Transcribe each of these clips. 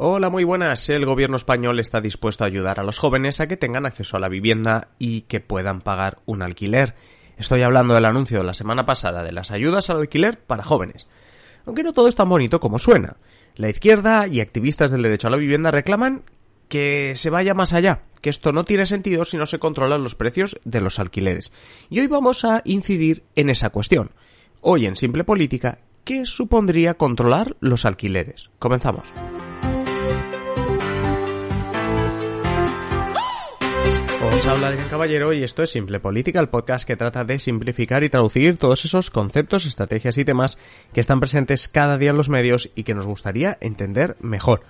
Hola, muy buenas. El gobierno español está dispuesto a ayudar a los jóvenes a que tengan acceso a la vivienda y que puedan pagar un alquiler. Estoy hablando del anuncio de la semana pasada de las ayudas al alquiler para jóvenes. Aunque no todo es tan bonito como suena. La izquierda y activistas del derecho a la vivienda reclaman que se vaya más allá, que esto no tiene sentido si no se controlan los precios de los alquileres. Y hoy vamos a incidir en esa cuestión. Hoy en Simple Política, ¿qué supondría controlar los alquileres? Comenzamos. Os habla Caballero y esto es Simple Política, el podcast que trata de simplificar y traducir todos esos conceptos, estrategias y temas que están presentes cada día en los medios y que nos gustaría entender mejor.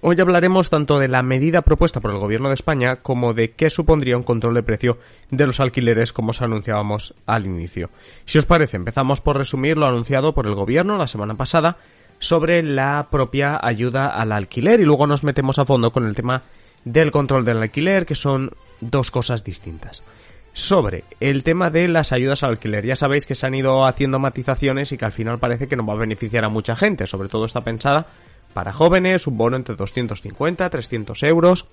Hoy hablaremos tanto de la medida propuesta por el Gobierno de España como de qué supondría un control de precio de los alquileres como os anunciábamos al inicio. Si os parece, empezamos por resumir lo anunciado por el Gobierno la semana pasada sobre la propia ayuda al alquiler y luego nos metemos a fondo con el tema del control del alquiler, que son dos cosas distintas. Sobre el tema de las ayudas al alquiler, ya sabéis que se han ido haciendo matizaciones y que al final parece que no va a beneficiar a mucha gente, sobre todo está pensada para jóvenes, un bono entre 250 300 euros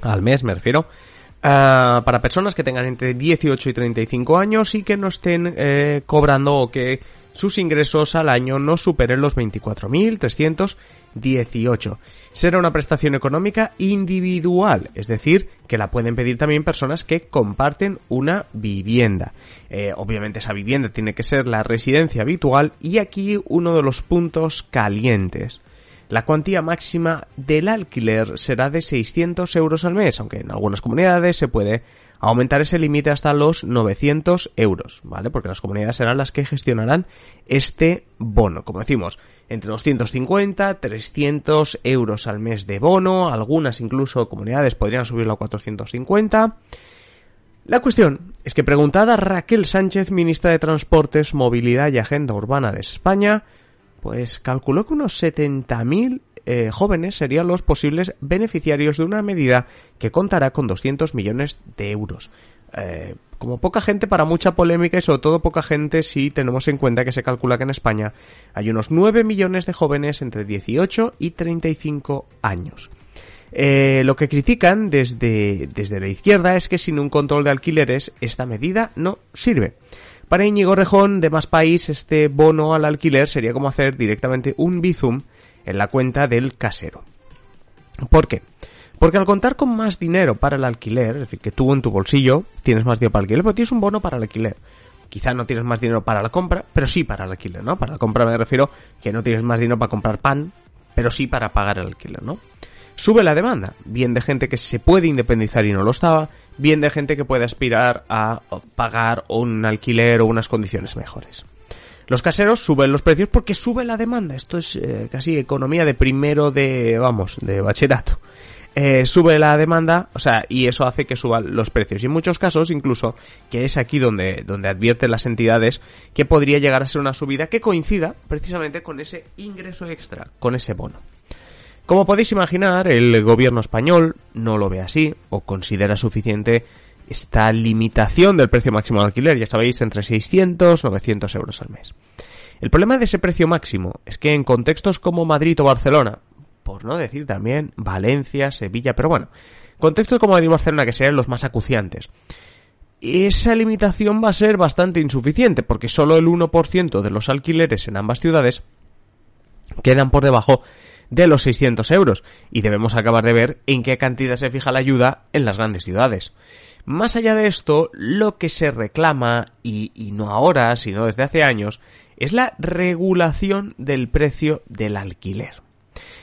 al mes, me refiero. Ah, para personas que tengan entre 18 y 35 años y que no estén eh, cobrando o que sus ingresos al año no superen los 24.318. Será una prestación económica individual, es decir, que la pueden pedir también personas que comparten una vivienda. Eh, obviamente esa vivienda tiene que ser la residencia habitual y aquí uno de los puntos calientes. La cuantía máxima del alquiler será de 600 euros al mes, aunque en algunas comunidades se puede aumentar ese límite hasta los 900 euros, ¿vale? Porque las comunidades serán las que gestionarán este bono. Como decimos, entre 250, 300 euros al mes de bono, algunas incluso comunidades podrían subirlo a 450. La cuestión es que preguntada Raquel Sánchez, ministra de Transportes, Movilidad y Agenda Urbana de España, pues calculó que unos 70.000 eh, jóvenes serían los posibles beneficiarios de una medida que contará con 200 millones de euros. Eh, como poca gente para mucha polémica y sobre todo poca gente si tenemos en cuenta que se calcula que en España hay unos 9 millones de jóvenes entre 18 y 35 años. Eh, lo que critican desde, desde la izquierda es que sin un control de alquileres esta medida no sirve. Para Íñigo Rejón de Más País, este bono al alquiler sería como hacer directamente un bizum en la cuenta del casero. ¿Por qué? Porque al contar con más dinero para el alquiler, es decir, que tú en tu bolsillo tienes más dinero para el alquiler, pero tienes un bono para el alquiler. Quizá no tienes más dinero para la compra, pero sí para el alquiler, ¿no? Para la compra me refiero que no tienes más dinero para comprar pan, pero sí para pagar el alquiler, ¿no? Sube la demanda, bien de gente que se puede independizar y no lo estaba, bien de gente que puede aspirar a pagar un alquiler o unas condiciones mejores. Los caseros suben los precios porque sube la demanda. Esto es eh, casi economía de primero de, vamos, de bachillerato. Eh, sube la demanda, o sea, y eso hace que suban los precios. Y en muchos casos, incluso, que es aquí donde, donde advierten las entidades que podría llegar a ser una subida que coincida precisamente con ese ingreso extra, con ese bono. Como podéis imaginar, el gobierno español no lo ve así o considera suficiente esta limitación del precio máximo de alquiler, ya sabéis, entre 600 y 900 euros al mes. El problema de ese precio máximo es que en contextos como Madrid o Barcelona, por no decir también Valencia, Sevilla, pero bueno, contextos como Madrid o Barcelona que sean los más acuciantes, esa limitación va a ser bastante insuficiente porque solo el 1% de los alquileres en ambas ciudades quedan por debajo de los 600 euros y debemos acabar de ver en qué cantidad se fija la ayuda en las grandes ciudades. Más allá de esto, lo que se reclama, y, y no ahora, sino desde hace años, es la regulación del precio del alquiler.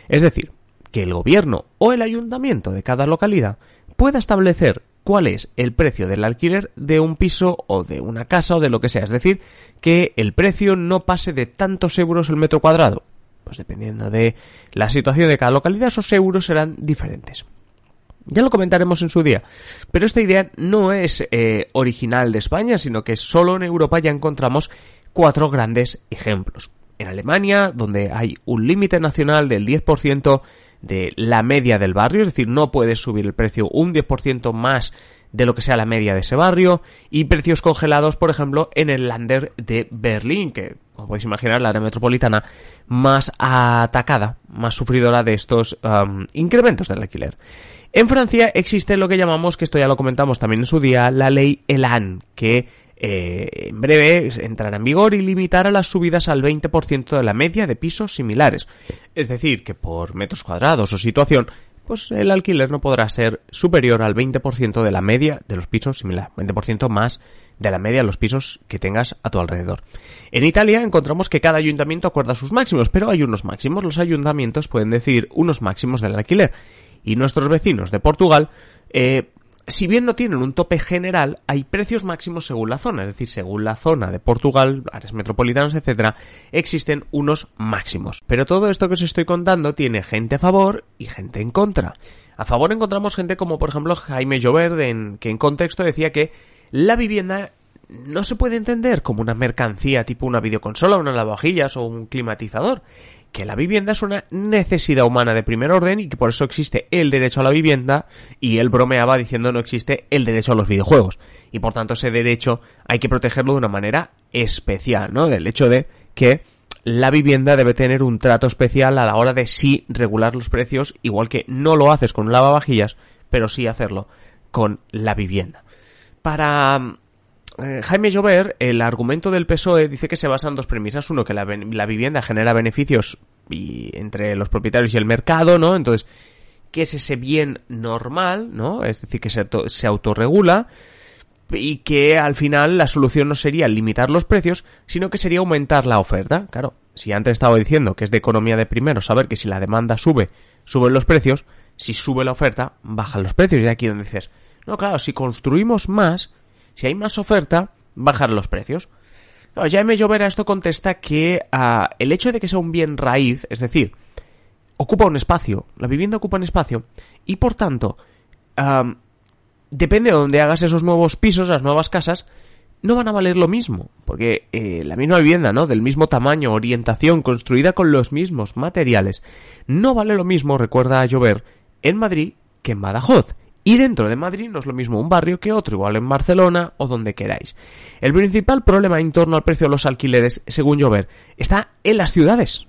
Es decir, que el gobierno o el ayuntamiento de cada localidad pueda establecer cuál es el precio del alquiler de un piso o de una casa o de lo que sea. Es decir, que el precio no pase de tantos euros el metro cuadrado pues dependiendo de la situación de cada localidad, esos euros serán diferentes. Ya lo comentaremos en su día. Pero esta idea no es eh, original de España, sino que solo en Europa ya encontramos cuatro grandes ejemplos. En Alemania, donde hay un límite nacional del 10% de la media del barrio, es decir, no puedes subir el precio un 10% más de lo que sea la media de ese barrio y precios congelados, por ejemplo, en el Lander de Berlín, que, como podéis imaginar, la área metropolitana más atacada, más sufridora de estos um, incrementos del alquiler. En Francia existe lo que llamamos, que esto ya lo comentamos también en su día, la ley Elan, que eh, en breve entrará en vigor y limitará las subidas al 20% de la media de pisos similares. Es decir, que por metros cuadrados o situación, pues el alquiler no podrá ser superior al 20% de la media de los pisos similares, 20% más de la media los pisos que tengas a tu alrededor. En Italia encontramos que cada ayuntamiento acuerda sus máximos, pero hay unos máximos. Los ayuntamientos pueden decir unos máximos del alquiler. Y nuestros vecinos de Portugal eh, si bien no tienen un tope general, hay precios máximos según la zona, es decir, según la zona de Portugal, áreas metropolitanas, etcétera, existen unos máximos. Pero todo esto que os estoy contando tiene gente a favor y gente en contra. A favor encontramos gente como por ejemplo Jaime Llover, en, que en contexto decía que la vivienda no se puede entender como una mercancía tipo una videoconsola, una lavavajillas o un climatizador que la vivienda es una necesidad humana de primer orden y que por eso existe el derecho a la vivienda y él bromeaba diciendo no existe el derecho a los videojuegos y por tanto ese derecho hay que protegerlo de una manera especial, ¿no? Del hecho de que la vivienda debe tener un trato especial a la hora de sí regular los precios, igual que no lo haces con un lavavajillas, pero sí hacerlo con la vivienda. Para eh, Jaime Llover, el argumento del PSOE dice que se basa en dos premisas. Uno, que la, vivienda genera beneficios y, entre los propietarios y el mercado, ¿no? Entonces, ¿qué es ese bien normal, ¿no? Es decir, que se, se autorregula y que al final la solución no sería limitar los precios, sino que sería aumentar la oferta. Claro, si antes estaba diciendo que es de economía de primero saber que si la demanda sube, suben los precios, si sube la oferta, bajan los precios. Y aquí donde dices, no, claro, si construimos más, si hay más oferta, bajar los precios. Ya Jaime Llovera esto contesta que ah, el hecho de que sea un bien raíz, es decir, ocupa un espacio, la vivienda ocupa un espacio, y por tanto, depende de donde hagas esos nuevos pisos, las nuevas casas, no van a valer lo mismo, porque eh, la misma vivienda, ¿no? Del mismo tamaño, orientación, construida con los mismos materiales, no vale lo mismo, recuerda llover, en Madrid que en Badajoz. Y dentro de Madrid no es lo mismo un barrio que otro, igual en Barcelona o donde queráis. El principal problema en torno al precio de los alquileres, según Llover, está en las ciudades.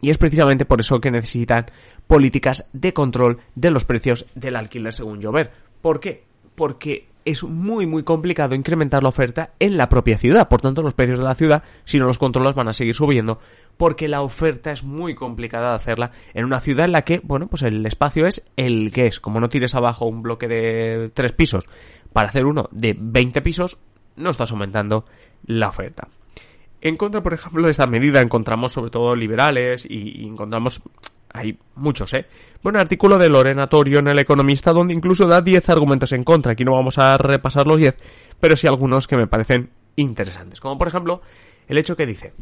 Y es precisamente por eso que necesitan políticas de control de los precios del alquiler, según Llover. ¿Por qué? Porque es muy muy complicado incrementar la oferta en la propia ciudad. Por tanto, los precios de la ciudad, si no los controlas, van a seguir subiendo porque la oferta es muy complicada de hacerla en una ciudad en la que, bueno, pues el espacio es el que es. Como no tires abajo un bloque de tres pisos para hacer uno de 20 pisos, no estás aumentando la oferta. En contra, por ejemplo, de esta medida encontramos sobre todo liberales y, encontramos hay muchos, ¿eh? Bueno, artículo de Lorena Torio en El Economista, donde incluso da 10 argumentos en contra. Aquí no vamos a repasar los 10, pero sí algunos que me parecen interesantes. Como por ejemplo, el hecho que dice,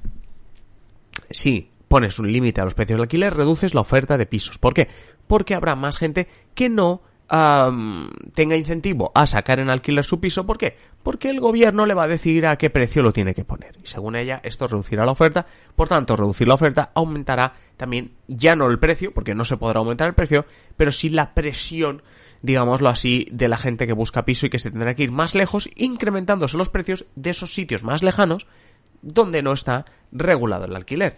si pones un límite a los precios del alquiler, reduces la oferta de pisos. ¿Por qué? Porque habrá más gente que no tenga incentivo a sacar en alquiler su piso. ¿Por qué? Porque el gobierno le va a decir a qué precio lo tiene que poner. Y según ella, esto reducirá la oferta. Por tanto, reducir la oferta aumentará también ya no el precio, porque no se podrá aumentar el precio, pero sí la presión digámoslo así, de la gente que busca piso y que se tendrá que ir más lejos, incrementándose los precios de esos sitios más lejanos donde no está regulado el alquiler.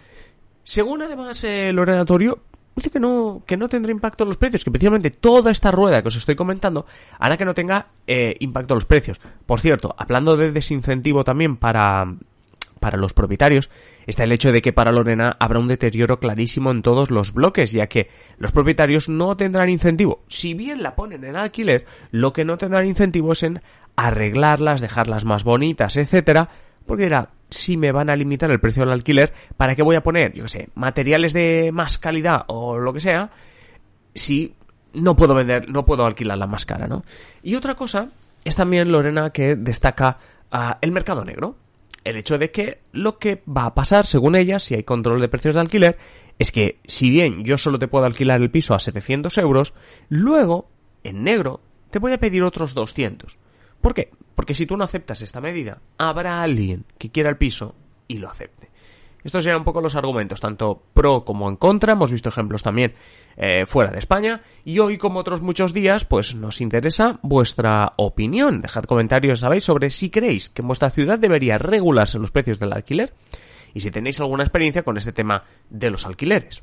Según además el ordenatorio, que no, que no tendrá impacto en los precios, que precisamente toda esta rueda que os estoy comentando hará que no tenga eh, impacto en los precios. Por cierto, hablando de desincentivo también para, para los propietarios, está el hecho de que para Lorena habrá un deterioro clarísimo en todos los bloques, ya que los propietarios no tendrán incentivo. Si bien la ponen en alquiler, lo que no tendrán incentivo es en arreglarlas, dejarlas más bonitas, etcétera, porque era, si me van a limitar el precio del alquiler, ¿para qué voy a poner, yo qué sé, materiales de más calidad o lo que sea, si no puedo vender, no puedo alquilar la más cara, ¿no? Y otra cosa es también, Lorena, que destaca ah, el mercado negro. El hecho de que lo que va a pasar, según ella, si hay control de precios de alquiler, es que si bien yo solo te puedo alquilar el piso a 700 euros, luego, en negro, te voy a pedir otros 200. ¿Por qué? Porque si tú no aceptas esta medida, habrá alguien que quiera el piso y lo acepte. Estos serían un poco los argumentos, tanto pro como en contra. Hemos visto ejemplos también eh, fuera de España. Y hoy, como otros muchos días, pues nos interesa vuestra opinión. Dejad comentarios, sabéis, sobre si creéis que en vuestra ciudad debería regularse los precios del alquiler y si tenéis alguna experiencia con este tema de los alquileres.